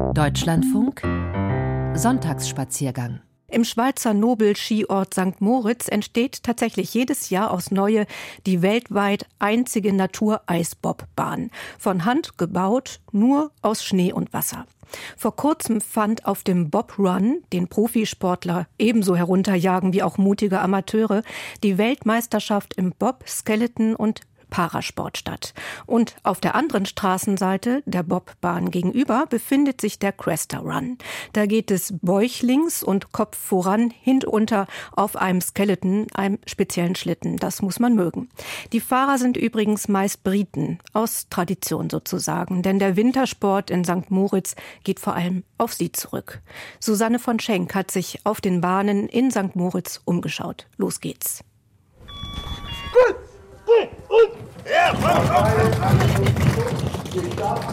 Deutschlandfunk Sonntagsspaziergang im Schweizer Nobel-Skiort St. Moritz entsteht tatsächlich jedes Jahr aus Neue die weltweit einzige Natur-Eisbobbahn. Von Hand gebaut, nur aus Schnee und Wasser. Vor kurzem fand auf dem Bob Run, den Profisportler ebenso herunterjagen wie auch mutige Amateure, die Weltmeisterschaft im Bob, Skeleton und Parasport statt. Und auf der anderen Straßenseite, der Bobbahn gegenüber, befindet sich der Cresta Run. Da geht es bäuchlings und Kopf voran, hinunter auf einem Skeleton, einem speziellen Schlitten. Das muss man mögen. Die Fahrer sind übrigens meist Briten, aus Tradition sozusagen, denn der Wintersport in St. Moritz geht vor allem auf sie zurück. Susanne von Schenk hat sich auf den Bahnen in St. Moritz umgeschaut. Los geht's.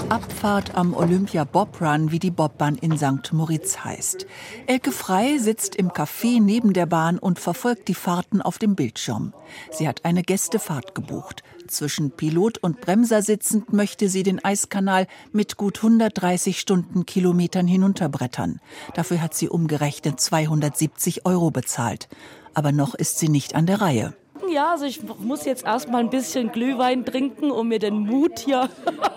Abfahrt am Olympia Bob Run, wie die Bobbahn in St. Moritz heißt. Elke Frei sitzt im Café neben der Bahn und verfolgt die Fahrten auf dem Bildschirm. Sie hat eine Gästefahrt gebucht. Zwischen Pilot und Bremser sitzend möchte sie den Eiskanal mit gut 130 Stundenkilometern hinunterbrettern. Dafür hat sie umgerechnet 270 Euro bezahlt. Aber noch ist sie nicht an der Reihe ja. Also ich muss jetzt erstmal ein bisschen Glühwein trinken, um mir den Mut hier.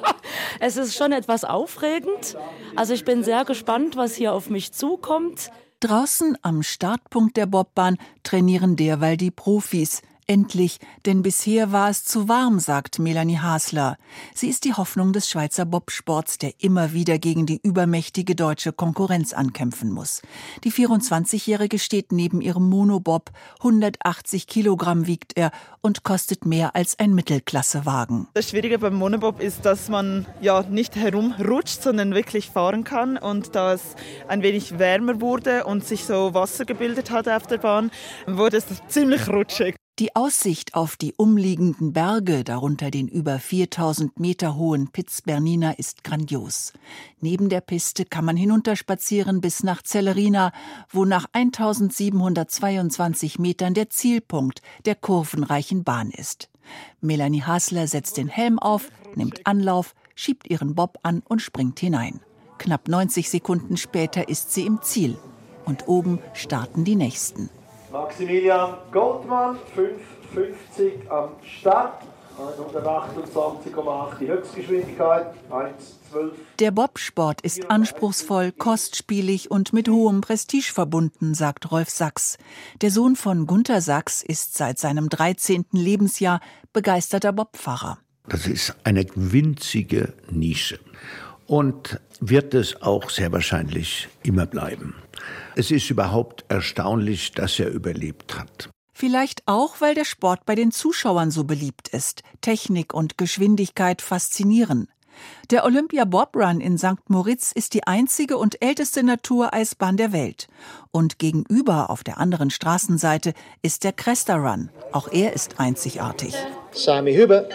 es ist schon etwas aufregend. Also ich bin sehr gespannt, was hier auf mich zukommt. Draußen am Startpunkt der Bobbahn trainieren derweil die Profis. Endlich, denn bisher war es zu warm, sagt Melanie Hasler. Sie ist die Hoffnung des Schweizer Bobsports, der immer wieder gegen die übermächtige deutsche Konkurrenz ankämpfen muss. Die 24-Jährige steht neben ihrem Monobob. 180 Kilogramm wiegt er und kostet mehr als ein Mittelklassewagen. Das Schwierige beim Monobob ist, dass man ja nicht herumrutscht, sondern wirklich fahren kann und da es ein wenig wärmer wurde und sich so Wasser gebildet hat auf der Bahn, wurde es ziemlich rutschig. Die Aussicht auf die umliegenden Berge, darunter den über 4000 Meter hohen Piz Bernina, ist grandios. Neben der Piste kann man hinunterspazieren bis nach Zellerina, wo nach 1722 Metern der Zielpunkt der kurvenreichen Bahn ist. Melanie Hasler setzt den Helm auf, nimmt Anlauf, schiebt ihren Bob an und springt hinein. Knapp 90 Sekunden später ist sie im Ziel. Und oben starten die nächsten. Maximilian Goldmann, 5,50 am Start. 128,8 die Höchstgeschwindigkeit, 1,12. Der Bobsport ist anspruchsvoll, kostspielig und mit hohem Prestige verbunden, sagt Rolf Sachs. Der Sohn von Gunther Sachs ist seit seinem 13. Lebensjahr begeisterter Bobfahrer. Das ist eine winzige Nische und wird es auch sehr wahrscheinlich immer bleiben. Es ist überhaupt erstaunlich, dass er überlebt hat. Vielleicht auch, weil der Sport bei den Zuschauern so beliebt ist. Technik und Geschwindigkeit faszinieren. Der Olympia Bob Run in St. Moritz ist die einzige und älteste Natureisbahn der Welt. Und gegenüber auf der anderen Straßenseite ist der Cresta Run. Auch er ist einzigartig. Sami Hüber.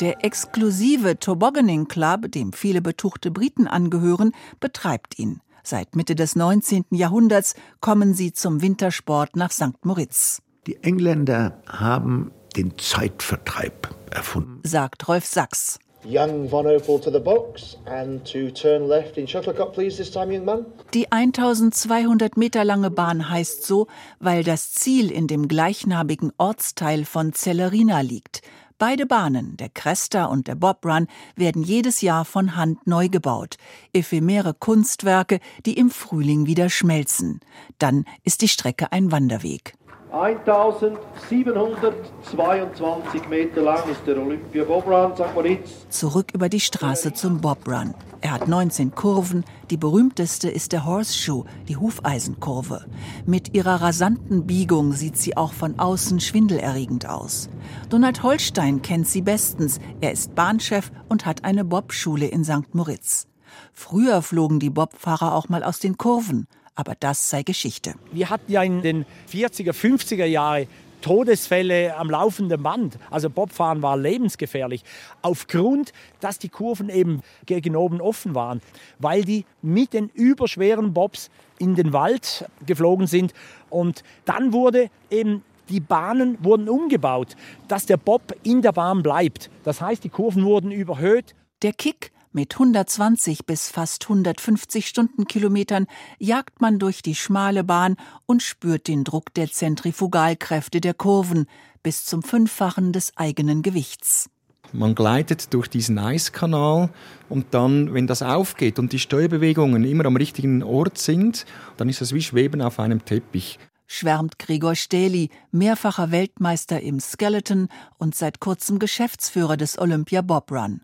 Der exklusive Tobogganing Club, dem viele betuchte Briten angehören, betreibt ihn. Seit Mitte des 19. Jahrhunderts kommen sie zum Wintersport nach St. Moritz. Die Engländer haben den Zeitvertreib erfunden, sagt Rolf Sachs. Young Von Opel to the box and to turn left in Shuttlecock, please, this time, young man. Die 1200 Meter lange Bahn heißt so, weil das Ziel in dem gleichnamigen Ortsteil von Cellerina liegt. Beide Bahnen, der Cresta und der Bob Run, werden jedes Jahr von Hand neu gebaut. Ephemere Kunstwerke, die im Frühling wieder schmelzen. Dann ist die Strecke ein Wanderweg. 1722 Meter lang ist der Olympia Bob Run St. Moritz. Zurück über die Straße zum Bob Run. Er hat 19 Kurven. Die berühmteste ist der Horseshoe, die Hufeisenkurve. Mit ihrer rasanten Biegung sieht sie auch von außen schwindelerregend aus. Donald Holstein kennt sie bestens. Er ist Bahnchef und hat eine Bobschule in St. Moritz. Früher flogen die Bobfahrer auch mal aus den Kurven aber das sei Geschichte. Wir hatten ja in den 40er, 50er Jahren Todesfälle am laufenden Band. Also Bobfahren war lebensgefährlich, aufgrund, dass die Kurven eben gegen oben offen waren, weil die mit den überschweren Bobs in den Wald geflogen sind. Und dann wurde eben die Bahnen wurden umgebaut, dass der Bob in der Bahn bleibt. Das heißt, die Kurven wurden überhöht. Der Kick Mit 120 bis fast 150 Stundenkilometern jagt man durch die schmale Bahn und spürt den Druck der Zentrifugalkräfte der Kurven bis zum Fünffachen des eigenen Gewichts. Man gleitet durch diesen Eiskanal und dann, wenn das aufgeht und die Steuerbewegungen immer am richtigen Ort sind, dann ist es wie Schweben auf einem Teppich. Schwärmt Gregor Stähli, mehrfacher Weltmeister im Skeleton und seit kurzem Geschäftsführer des Olympia Bob Run.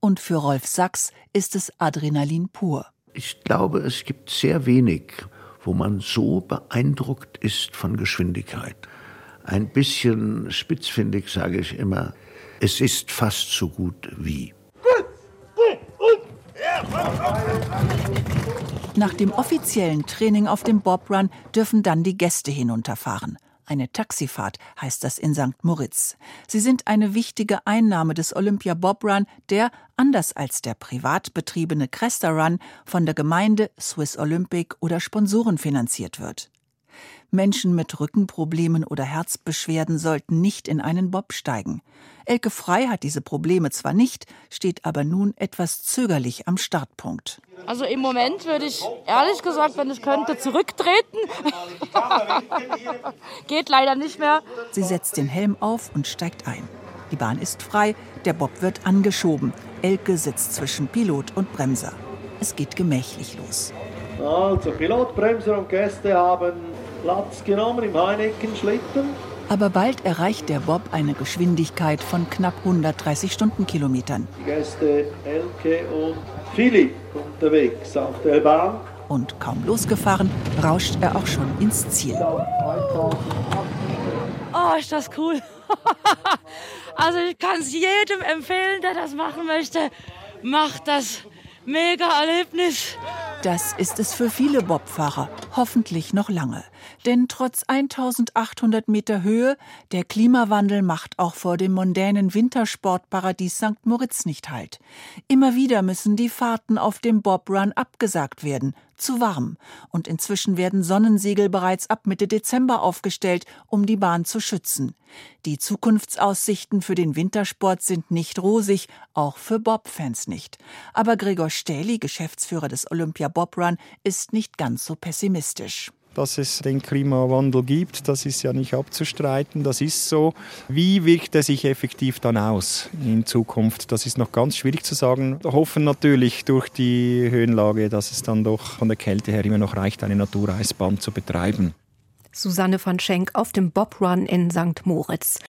Und für Rolf Sachs ist es Adrenalin pur. Ich glaube, es gibt sehr wenig, wo man so beeindruckt ist von Geschwindigkeit. Ein bisschen spitzfindig sage ich immer, es ist fast so gut wie. Nach dem offiziellen Training auf dem Bobrun dürfen dann die Gäste hinunterfahren. Eine Taxifahrt heißt das in St. Moritz. Sie sind eine wichtige Einnahme des Olympia Bob Run, der, anders als der privat betriebene Cresta Run, von der Gemeinde, Swiss Olympic oder Sponsoren finanziert wird. Menschen mit Rückenproblemen oder Herzbeschwerden sollten nicht in einen Bob steigen. Elke Frei hat diese Probleme zwar nicht, steht aber nun etwas zögerlich am Startpunkt. Also im Moment würde ich ehrlich gesagt, wenn ich könnte, zurücktreten. Geht leider nicht mehr. Sie setzt den Helm auf und steigt ein. Die Bahn ist frei, der Bob wird angeschoben. Elke sitzt zwischen Pilot und Bremser. Es geht gemächlich los. Also, Pilot, Bremser und Gäste haben Platz genommen im Heineken-Schlitten. Aber bald erreicht der Bob eine Geschwindigkeit von knapp 130 Stundenkilometern. Die Gäste Elke und Philipp unterwegs auf der Bahn. Und kaum losgefahren, rauscht er auch schon ins Ziel. Oh, ist das cool. also ich kann es jedem empfehlen, der das machen möchte. Macht das mega Erlebnis. Das ist es für viele Bobfahrer, hoffentlich noch lange. Denn trotz 1800 Meter Höhe, der Klimawandel macht auch vor dem mondänen Wintersportparadies St. Moritz nicht Halt. Immer wieder müssen die Fahrten auf dem Bobrun abgesagt werden, zu warm. Und inzwischen werden Sonnensiegel bereits ab Mitte Dezember aufgestellt, um die Bahn zu schützen. Die Zukunftsaussichten für den Wintersport sind nicht rosig, auch für Bob-Fans nicht. Aber Gregor Stähli, Geschäftsführer des Olympia Bob Run, ist nicht ganz so pessimistisch dass es den Klimawandel gibt. Das ist ja nicht abzustreiten, das ist so. Wie wirkt er sich effektiv dann aus in Zukunft? Das ist noch ganz schwierig zu sagen. Wir hoffen natürlich durch die Höhenlage, dass es dann doch von der Kälte her immer noch reicht, eine Natureisbahn zu betreiben. Susanne van Schenk auf dem Bob Run in St. Moritz.